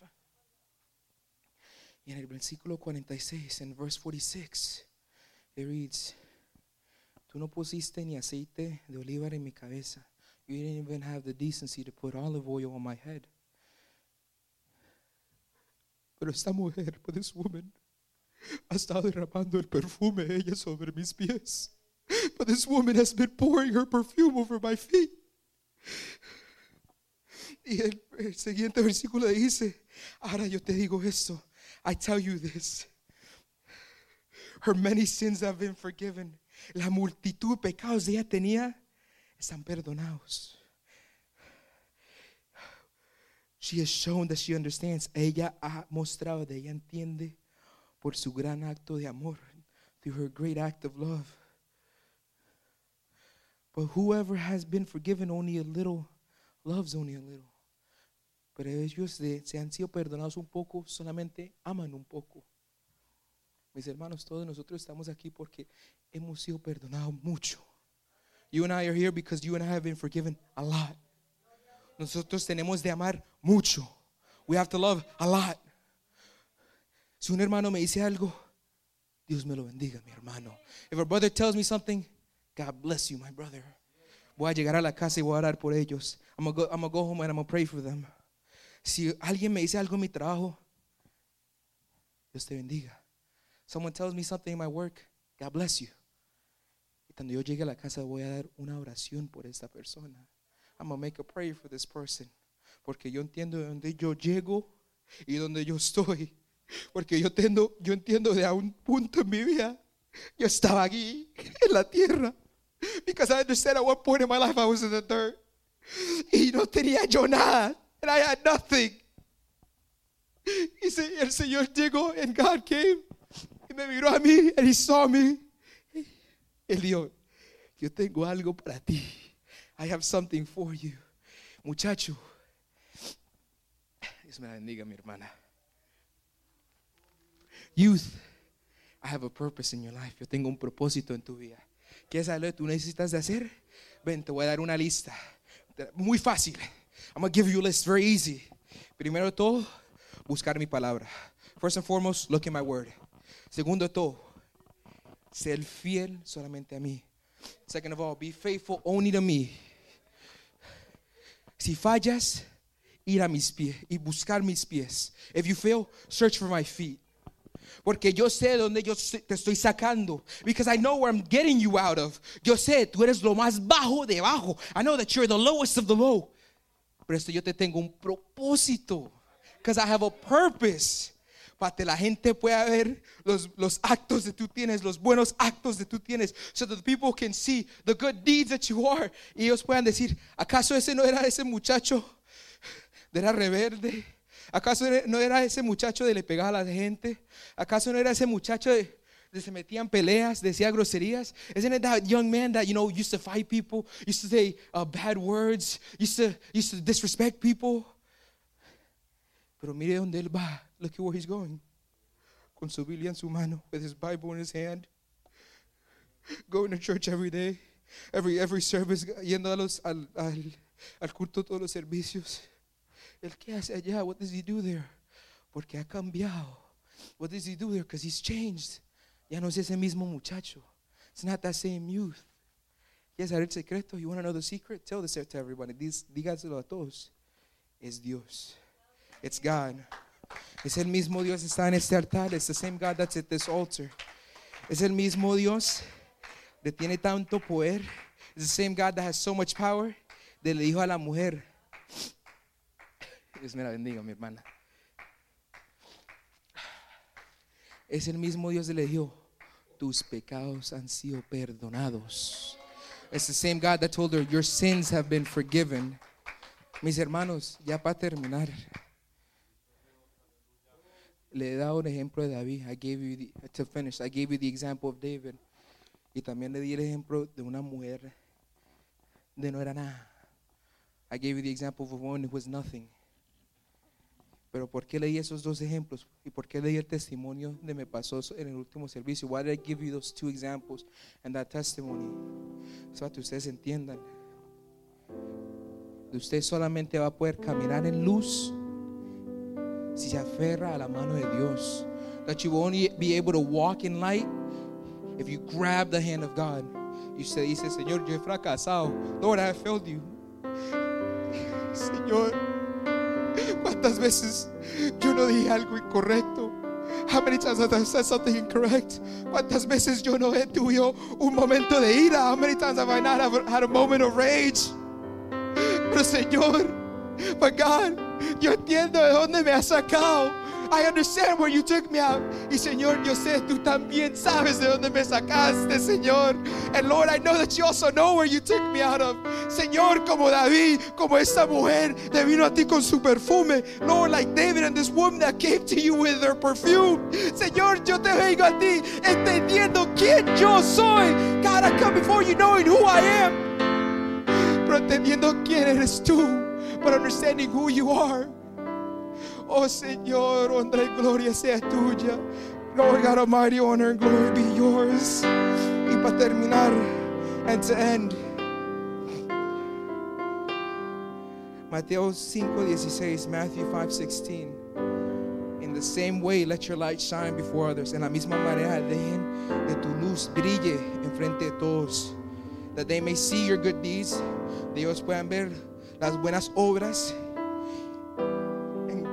Y en el versículo 46, en verse 46, it reads, Tú no pusiste ni aceite de oliva en mi cabeza. You didn't even have the decency to put olive oil on my head. Pero esta mujer, [LAUGHS] this woman, ha estado derramando el perfume ella sobre mis pies. But this woman has been pouring her perfume over my feet. Y el, el siguiente versículo dice, ahora yo te digo esto, I tell you this. Her many sins have been forgiven. La multitud de pecados que ella tenía están perdonados. She has shown that she understands. Ella ha mostrado de ella entiende por su gran acto de amor, through her great act of love. But whoever has been forgiven only a little, loves only a little. Pero ellos de, se han sido perdonados un poco, solamente aman un poco. Mis hermanos, todos nosotros estamos aquí porque hemos sido perdonados mucho. You and I are here because you and I have been forgiven a lot. Nosotros tenemos de amar mucho. We have to love a lot. Si un hermano me dice algo, Dios me lo bendiga, mi hermano. If a brother tells me something, God bless you, my brother. Voy a llegar a la casa y voy a orar por ellos. I'm to go, I'm gonna go home and I'm to pray for them. Si alguien me dice algo en mi trabajo, Dios te bendiga. Someone tells me something in my work, God bless you. Y cuando yo llegue a la casa voy a dar una oración por esta persona. I'm going to make a prayer for this person. Porque yo entiendo de dónde yo llego y donde yo estoy. Porque yo entiendo, yo entiendo de a un punto en mi vida. Yo estaba aquí [LAUGHS] en la tierra. Because I understand at one point in my life I was in the dirt. Y no tenía yo nada. And I had nothing. Y el Señor llegó and God came. Y me miró a mí and he saw me. Él dijo, yo tengo algo para ti. I have something for you. Muchacho. Dios me la bendiga, mi hermana. Youth, I have a purpose in your life. Yo tengo un propósito en tu vida. ¿Qué es algo que tú necesitas de hacer? Ven, te voy a dar una lista. Muy fácil. I'm going to give you a list very easy. Primero todo, buscar mi palabra. First and foremost, look at my word. Segundo todo, ser fiel solamente a mí. Second of all, be faithful only to me. Si fallas, ir a mis pies y buscar mis pies. If you fail, search for my feet. Porque yo sé dónde yo te estoy sacando. Because I know where I'm getting you out of. Yo sé, tú eres lo más bajo de bajo. I know that you're the lowest of the low. Pero esto yo te tengo un propósito. Because I have a purpose. Para que la gente pueda ver los, los actos que tú tienes, los buenos actos que tú tienes. So that the people can see the good deeds that you are. Y ellos puedan decir, ¿acaso ese no era ese muchacho? era rebelde? ¿Acaso no era ese muchacho de le pegaba a la gente? ¿Acaso no era ese muchacho de, de se metía en peleas, decía groserías? Isn't it that young man that you know used to fight people, used to say uh, bad words, used to used to disrespect people? Pero mire dónde él va. Look at where he's going. Con su Biblia en su mano, with his Bible in his hand, going to church every day, every every service, yendo a los, al, al, al culto todos los servicios. El qué hace allá? What does he do there? Porque ha cambiado. What does he do there? Because he's changed. Ya no es ese mismo muchacho. It's not that same youth. ¿Quieres saber el secreto? You want to know the secret? Tell secret to everybody. Dígaselo a todos. Es Dios. It's God. Es el mismo Dios está en este altar. It's the same God that's at this altar. Es el mismo Dios que tiene tanto poder. It's the same God that has so much power. De le dijo a la mujer. Dios me la bendiga, mi hermana. Es el mismo Dios que le dijo, tus pecados han sido perdonados. It's the same God that told her, your sins have been forgiven. Mis hermanos, ya para terminar, le he dado un ejemplo de David. I gave you the, to finish. I gave you the example of David. Y también le di el ejemplo de una mujer de no era nada. I gave you the example of a woman who was nothing. Pero ¿por qué leí esos dos ejemplos? ¿Y por qué leí el testimonio de me pasó en el último servicio? Why did I give you those two examples and that testimony? Es para que ustedes entiendan. Usted solamente va a poder caminar en luz si se aferra a la mano de Dios. That you will only be able to walk in light if you grab the hand of God. Y usted dice, Señor, yo he fracasado. Lord, I have failed you. [LAUGHS] Señor, ¿cuántas veces yo no dije algo incorrecto? How many times have I said something incorrect? ¿Cuántas veces yo no he tenido un momento de ira? How many times have I not had a moment of rage? Pero Señor, but God, yo entiendo de dónde me has sacado. I understand where you took me out. Y Señor, yo sé, tú también sabes de dónde me sacaste, Señor. And Lord, I know that you also know where you took me out of. Señor, como David, como esta mujer te vino a ti con su perfume. Lord, like David and this woman that came to you with their perfume. Señor, yo te vengo a ti entendiendo quién yo soy. God, I come before you knowing who I am. Pero entendiendo quién eres tú. But understanding who you are. Oh Señor, honra y gloria sea tuya. Lord God Almighty, honor and glory be yours. Y para terminar, and to end, Mateo 5:16, Matthew 5:16. In the same way, let your light shine before others. En la misma manera, dejen que tu luz brille en frente de todos. That they may see your good deeds. De ellos puedan ver las buenas obras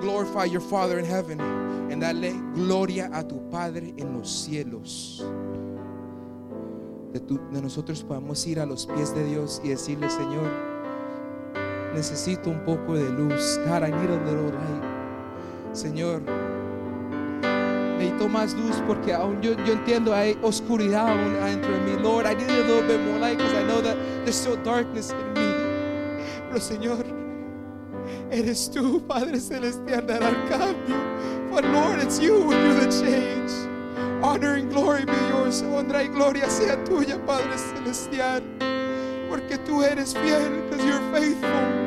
glorify your Father in heaven and darle gloria a tu Padre en los cielos. De, nosotros podamos ir a los pies de Dios y decirle, Señor, necesito un poco de luz. God, I need a little light. Señor, necesito más luz porque aún yo, entiendo hay oscuridad aún adentro de. Lord, I need a little bit more light because I know that there's still darkness in me. Señor, eres tú, Padre Celestial, dar al cambio. But Lord, it's you who do the change. Honor and glory be yours. Honra y gloria sea tuya, Padre Celestial. Porque tú eres fiel, because you're faithful.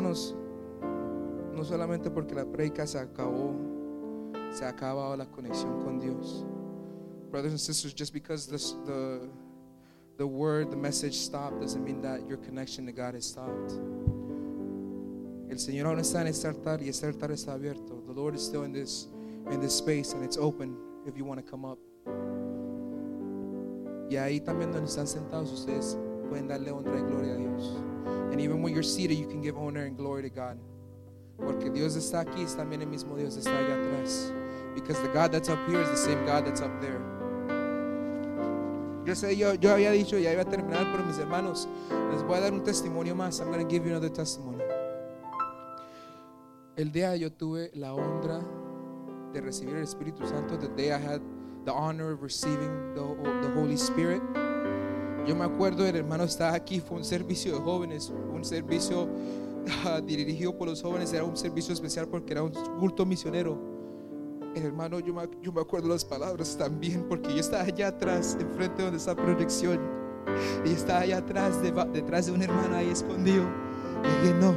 Hermanos, no solamente porque la predica se acabó, se ha acabado la conexión con Dios. Brothers and sisters, just because this, the the word, the message stopped doesn't mean that your connection to God has stopped. El Señor aún está en este altar y este altar está abierto. The Lord is still in this in this space and it's open if you want to come up. Y ahí también donde están sentados ustedes pueden darle honra y gloria a Dios. And even when you're seated, you can give honor and glory to God. Porque Dios está aquí, también el mismo Dios está allá atrás. Because the God that's up here is the same God that's up there. Yo sé, yo, había dicho, ya iba a terminar, pero mis hermanos, les voy a dar un testimonio más. I'm going to give you another testimony. El día yo tuve la honra de recibir el Espíritu Santo. The day I had the honor of receiving the, the Holy Spirit. Yo me acuerdo, el hermano estaba aquí, fue un servicio de jóvenes, un servicio [LAUGHS] ah, dirigido por los jóvenes, era un servicio especial porque era un culto misionero. Hermano, yo me, acuerdo las palabras también, porque yo estaba allá atrás, enfrente donde está proyección, y estaba allá atrás, deba- detrás de un hermano ahí escondido. Y dije, no,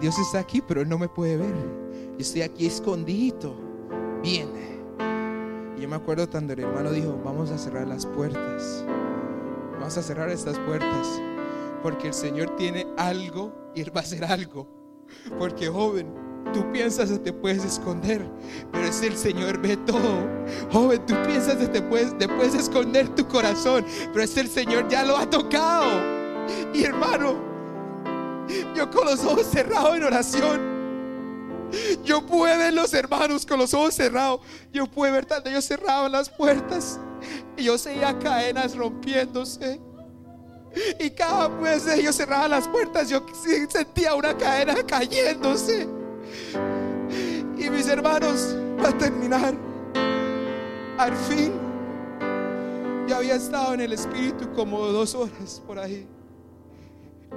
Dios está aquí, pero no me puede ver. Yo estoy aquí escondido. Bien. Y yo me acuerdo cuando el hermano dijo, vamos a cerrar las puertas. Vamos a cerrar estas puertas. Porque el Señor tiene algo y Él va a hacer algo. Porque joven, tú piensas que te puedes esconder, pero es el Señor ve todo. Joven, tú piensas que te puedes, te puedes esconder tu corazón, pero es el Señor ya lo ha tocado. Y hermano, yo con los ojos cerrados en oración. Yo pude ver los hermanos con los ojos cerrados. Yo pude ver tanto ellos cerraban las puertas. Y yo seguía cadenas rompiéndose. Y cada vez que ellos cerraban las puertas, yo sentía una cadena cayéndose. Y mis hermanos, para terminar, al fin, yo había estado en el Espíritu como dos horas por ahí.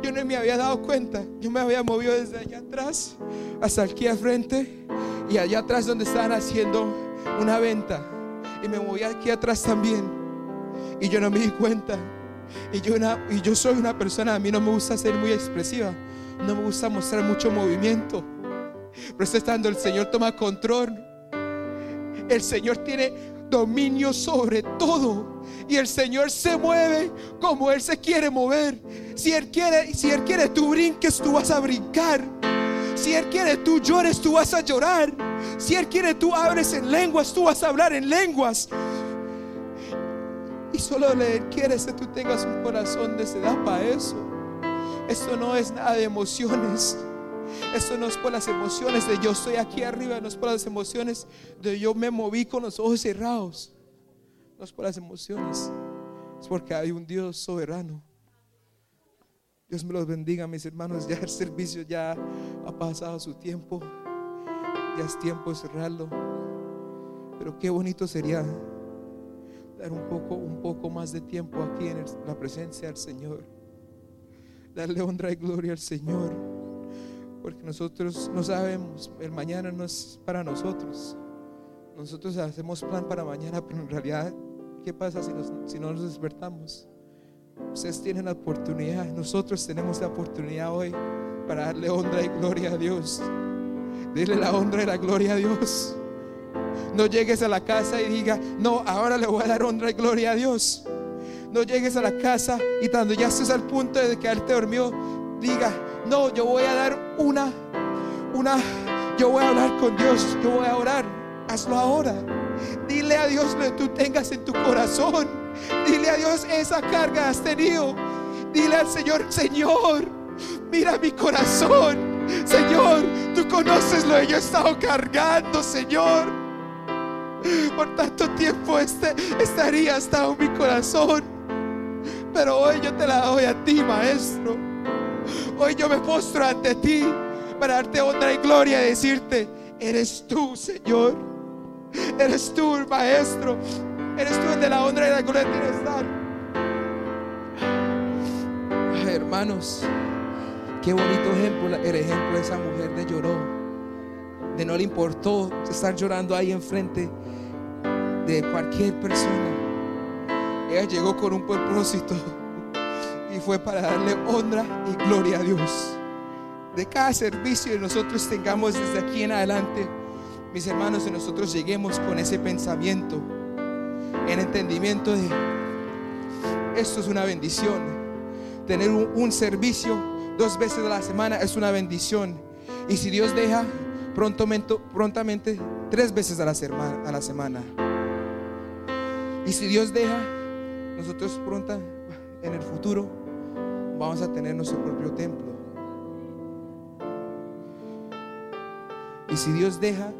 Yo no me había dado cuenta. Yo me había movido desde allá atrás hasta aquí al frente y allá atrás donde estaban haciendo una venta. Y me moví aquí atrás también. Y yo no me di cuenta. Y yo, una- y yo soy una persona, a mí no me gusta ser muy expresiva. No me gusta mostrar mucho movimiento. Pero está estando el Señor toma control. El Señor tiene dominio sobre todo. Y el Señor se mueve como Él se quiere mover. Si Él quiere, si Él quiere tú brinques, tú vas a brincar. Si Él quiere tú llores, tú vas a llorar. Si Él quiere tú abres en lenguas, tú vas a hablar en lenguas. Y solo Él quiere que tú tengas un corazón de sedad para eso. Esto no es nada de emociones. Esto no es por las emociones de yo estoy aquí arriba, no es por las emociones de yo me moví con los ojos cerrados. No es por las emociones, es porque hay un Dios soberano. Dios me los bendiga, mis hermanos. Ya [LAUGHS] el servicio ya ha pasado su tiempo. Ya es tiempo de cerrarlo. Pero qué bonito sería dar un poco, un poco más de tiempo aquí en la presencia del Señor. Darle honra y gloria al Señor. Porque nosotros no sabemos, el mañana no es para nosotros. Nosotros hacemos plan para mañana, pero en realidad, ¿qué pasa si, no nos despertamos? Ustedes tienen la oportunidad, nosotros tenemos la oportunidad hoy para darle honra y gloria a Dios. Dile la honra y la gloria a Dios. No llegues a la casa y diga, no, ahora le voy a dar honra y gloria a Dios. No llegues a la casa y cuando ya estés al punto de quedarte dormido, diga, no, yo voy a dar una, una, yo voy a hablar con Dios, yo voy a orar. Hazlo ahora. Dile a Dios lo que tú tengas en tu corazón. Dile a Dios esa carga has tenido. Dile al Señor, Señor, mira mi corazón. Señor, tú conoces lo que yo he estado cargando, Señor. Por tanto tiempo este, estaría estado en mi corazón. Pero hoy yo te la doy a ti, Maestro. Hoy yo me postro ante ti para darte honra y gloria y decirte, eres tú, Señor. Eres tú, Maestro. Eres tú el de la honra y la gloria de estar. Ay, hermanos, qué bonito ejemplo, el ejemplo de esa mujer de lloró. De no le importó estar llorando ahí enfrente de cualquier persona. Ella llegó con un propósito fue para darle honra y gloria a Dios. De cada servicio que nosotros tengamos desde aquí en adelante, mis hermanos, y nosotros lleguemos con ese pensamiento, en entendimiento de esto es una bendición. Tener un, servicio dos veces a la semana es una bendición. Y si Dios deja, prontamente, prontamente tres veces a la, semana, a la semana. Y si Dios deja, nosotros pronto en el futuro vamos a tener nuestro propio templo. Y si Dios deja,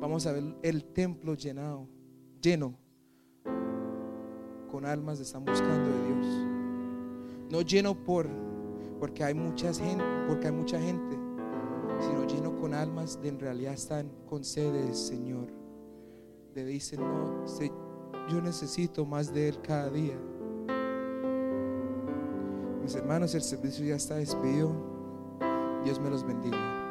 vamos a ver el templo llenado, lleno con almas que están buscando de Dios. No lleno por porque hay mucha gente, porque hay mucha gente, sino lleno con almas de en realidad están con sed del Señor. Le dicen, no, yo necesito más de Él cada día. Mis hermanos, el servicio ya está despedido. Dios me los bendiga.